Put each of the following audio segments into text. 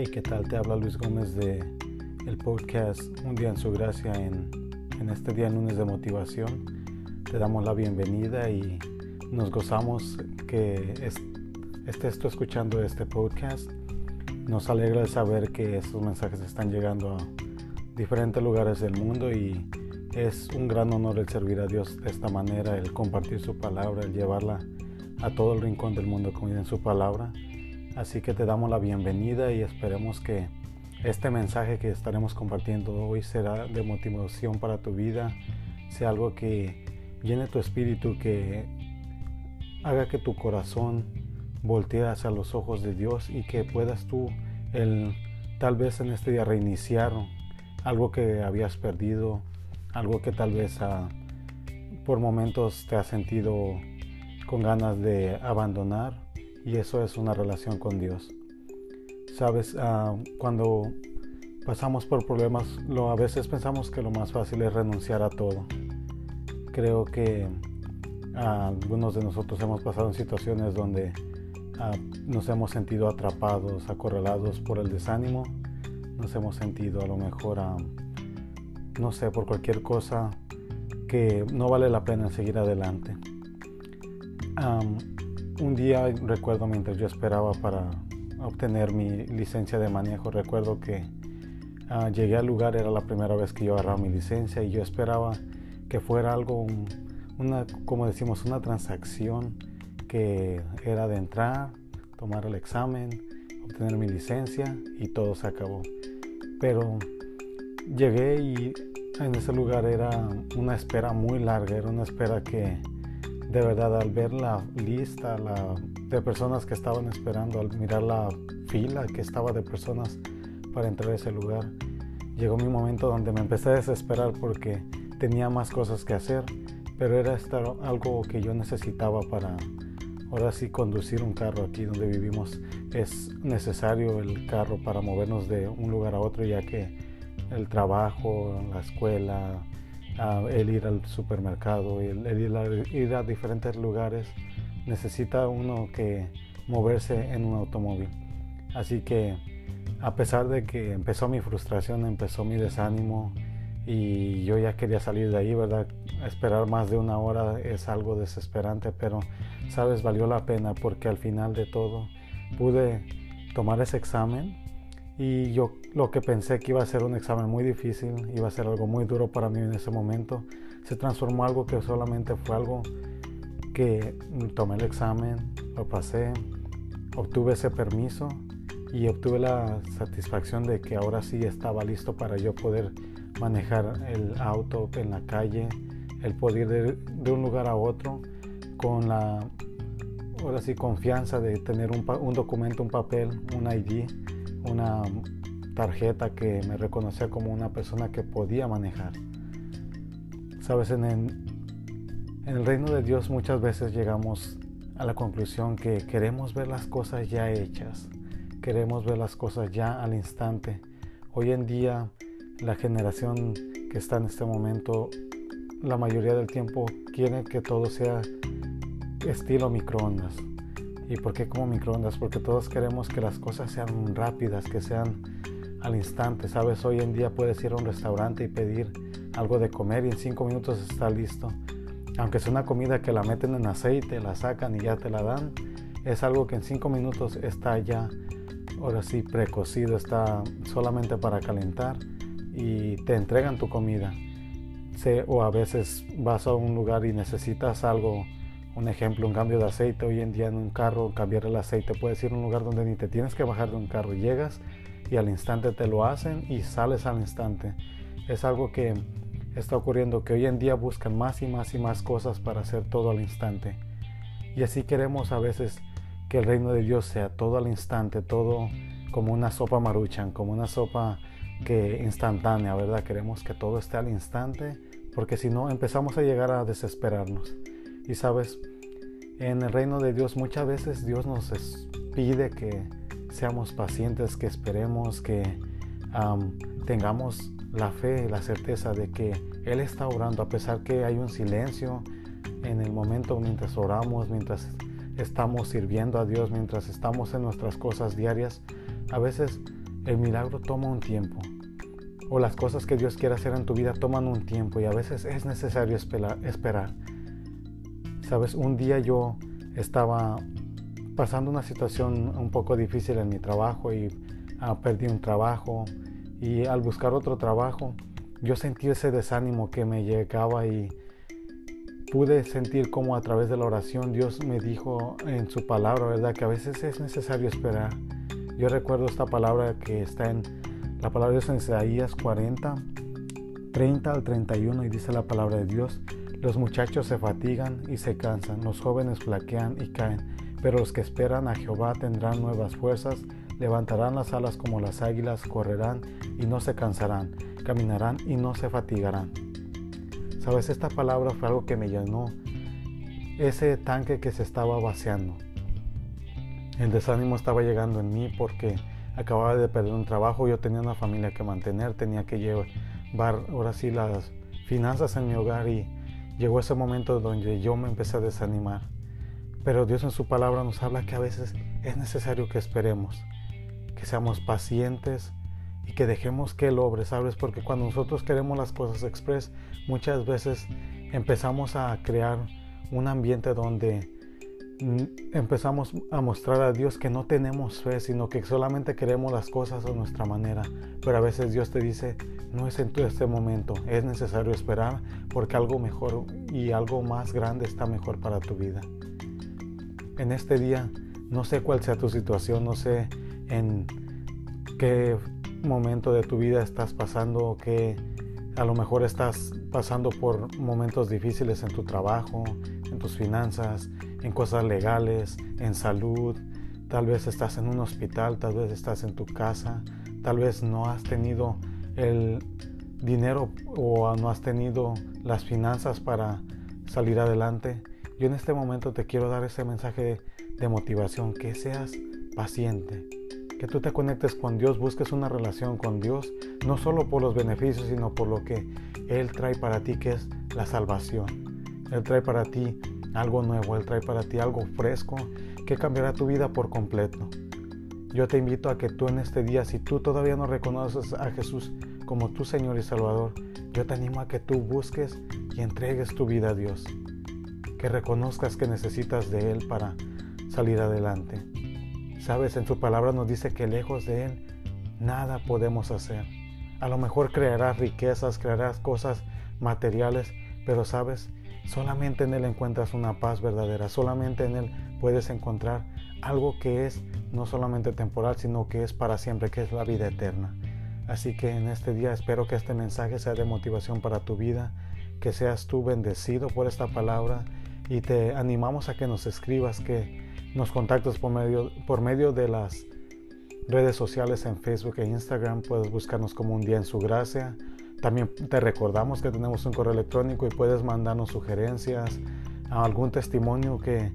Hey, ¿qué tal? Te habla Luis Gómez de el podcast Un día en su gracia en, en este día lunes de motivación. Te damos la bienvenida y nos gozamos que estés tú escuchando este podcast. Nos alegra saber que estos mensajes están llegando a diferentes lugares del mundo y es un gran honor el servir a Dios de esta manera, el compartir su palabra, el llevarla a todo el rincón del mundo como en su palabra. Así que te damos la bienvenida y esperemos que este mensaje que estaremos compartiendo hoy será de motivación para tu vida, sea algo que llene tu espíritu, que haga que tu corazón voltee hacia los ojos de Dios y que puedas tú el, tal vez en este día reiniciar algo que habías perdido, algo que tal vez ah, por momentos te has sentido con ganas de abandonar y eso es una relación con Dios. Sabes, ah, cuando pasamos por problemas, a veces pensamos que lo más fácil es renunciar a todo. Creo que ah, algunos de nosotros hemos pasado en situaciones donde ah, nos hemos sentido atrapados, acorralados por el desánimo, nos hemos sentido a lo mejor, no sé, por cualquier cosa que no vale la pena seguir adelante un día recuerdo mientras yo esperaba para obtener mi licencia de manejo, recuerdo que ah, llegué al lugar, era la primera vez que yo agarraba mi licencia y yo esperaba que fuera algo, una, como decimos, una transacción que era de entrar, tomar el examen, obtener mi licencia y todo se acabó. Pero llegué y en ese lugar era una espera muy larga, era una espera que de verdad al ver la lista de personas que estaban esperando, al mirar la fila que estaba de personas para entrar a ese lugar, llegó mi momento donde me empecé a desesperar porque tenía más cosas que hacer, pero era algo que yo necesitaba para ahora sí conducir un carro aquí donde vivimos. Es necesario el carro para movernos de un lugar a otro ya que el trabajo, la escuela, el ir al supermercado, el, el ir, a, diferentes lugares, necesita uno que moverse en un automóvil. Así que a pesar de que empezó mi frustración, empezó mi desánimo y yo ya quería salir de ahí, ¿verdad? Esperar más de una hora es algo desesperante, pero sabes, valió la pena porque al final de todo pude tomar ese examen y yo lo que pensé que iba a ser un examen muy difícil, iba a ser algo muy duro para mí en ese momento, se transformó algo que solamente fue algo que tomé el examen, lo pasé, obtuve ese permiso y obtuve la satisfacción de que ahora sí estaba listo para yo poder manejar el auto en la calle, el poder ir de, un lugar a otro con la ahora sí confianza de tener un, un documento, un papel, un ID una tarjeta que me reconocía como una persona que podía manejar. Sabes, en el, en el reino de Dios muchas veces llegamos a la conclusión que queremos ver las cosas ya hechas, queremos ver las cosas ya al instante. Hoy en día la generación que está en este momento, la mayoría del tiempo quiere que todo sea estilo microondas. ¿Y por qué como microondas? Porque todos queremos que las cosas sean rápidas, que sean al instante. Sabes, hoy en día puedes ir a un restaurante y pedir algo de comer y en cinco minutos está listo. Aunque sea una comida que la meten en aceite, la sacan y ya te la dan, es algo que en cinco minutos está ya, ahora sí, precocido, está solamente para calentar y te entregan tu comida. o a veces vas a un lugar y necesitas algo un ejemplo, un cambio de aceite. Hoy en día en un carro, cambiar el aceite, puedes ir a un lugar donde ni te tienes que bajar de un carro. Llegas y al instante te lo hacen y sales al instante. Es algo que está ocurriendo, que hoy en día buscan más y más y más cosas para hacer todo al instante. Y así queremos a veces que el reino de Dios sea todo al instante, todo como una sopa maruchan, como una sopa que instantánea, ¿verdad? Queremos que todo esté al instante, porque si no empezamos a llegar a desesperarnos. Y sabes, en el reino de Dios muchas veces Dios nos pide que seamos pacientes, que esperemos, que tengamos la fe, la certeza de que Él está orando, a pesar que hay un silencio en el momento mientras oramos, mientras estamos sirviendo a Dios, mientras estamos en nuestras cosas diarias. A veces el milagro toma un tiempo. O las cosas que Dios quiere hacer en tu vida toman un tiempo y a veces es necesario esperar. Sabes, un día yo estaba pasando una situación un poco difícil en mi trabajo y ah, perdí un trabajo y al buscar otro trabajo yo sentí ese desánimo que me llegaba y pude sentir como a través de la oración Dios me dijo en su palabra, ¿verdad? Que a veces es necesario esperar. Yo recuerdo esta palabra que está en la palabra de Dios en Isaías 40, 30 al 31 y dice la palabra de Dios, los muchachos se fatigan y se cansan, los jóvenes flaquean y caen, pero los que esperan a Jehová tendrán nuevas fuerzas, levantarán las alas como las águilas, correrán y no se cansarán, caminarán y no se fatigarán. Sabes, esta palabra fue algo que me llenó ese tanque que se estaba vaciando. El desánimo estaba llegando en mí porque acababa de perder un trabajo, yo tenía una familia que mantener, tenía que llevar ahora sí las finanzas en mi hogar y llegó ese momento donde yo me empecé a desanimar. Pero Dios en su palabra nos habla que a veces es necesario que esperemos, que seamos pacientes y que dejemos que Él obre, ¿sabes? Porque cuando nosotros queremos las cosas express, muchas veces empezamos a crear un ambiente donde empezamos a mostrar a Dios que no tenemos fe, sino que solamente queremos las cosas a nuestra manera. Pero a veces Dios te dice, no es en este momento, es necesario esperar porque algo mejor y algo más grande está mejor para tu vida. En este día, no sé cuál sea tu situación, no sé en qué momento de tu vida estás pasando, que a lo mejor estás pasando por momentos difíciles en tu trabajo, en tus finanzas, en cosas legales, en salud, tal vez estás en un hospital, tal vez estás en tu casa, tal vez no has tenido el dinero o no has tenido las finanzas para salir adelante. Yo en este momento te quiero dar ese mensaje de motivación, que seas paciente, que tú te conectes con Dios, busques una relación con Dios, no solo por los beneficios, sino por lo que Él trae para ti, que es la salvación. Él trae para ti algo nuevo, Él trae para ti algo fresco que cambiará tu vida por completo. Yo te invito a que tú en este día, si tú todavía no reconoces a Jesús como tu Señor y Salvador, yo te animo a que tú busques y entregues tu vida a Dios. Que reconozcas que necesitas de Él para salir adelante. Sabes, en su palabra nos dice que lejos de Él nada podemos hacer. A lo mejor crearás riquezas, crearás cosas materiales, pero sabes, solamente en Él encuentras una paz verdadera, solamente en Él puedes encontrar algo que es no solamente temporal, sino que es para siempre, que es la vida eterna. Así que en este día espero que este mensaje sea de motivación para tu vida, que seas tú bendecido por esta palabra y te animamos a que nos escribas que nos contactas por medio, por medio de las redes sociales en Facebook e Instagram. Puedes buscarnos como un día en su gracia. También te recordamos que tenemos un correo electrónico y puedes mandarnos sugerencias, algún testimonio que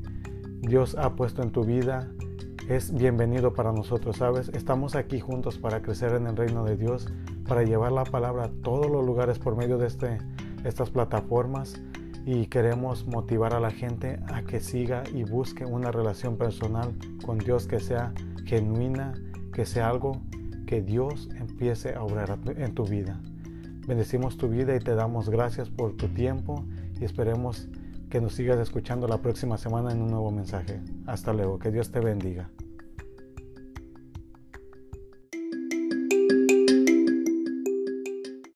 Dios ha puesto en tu vida. Es bienvenido para nosotros, ¿sabes? Estamos aquí juntos para crecer en el reino de Dios, para llevar la palabra a todos los lugares por medio de este, estas plataformas y queremos motivar a la gente a que siga y busque una relación personal con Dios que sea genuina, que sea algo que Dios empiece a obrar en tu vida. Bendecimos tu vida y te damos gracias por tu tiempo y esperemos que nos sigas escuchando la próxima semana en un nuevo mensaje. Hasta luego, que Dios te bendiga.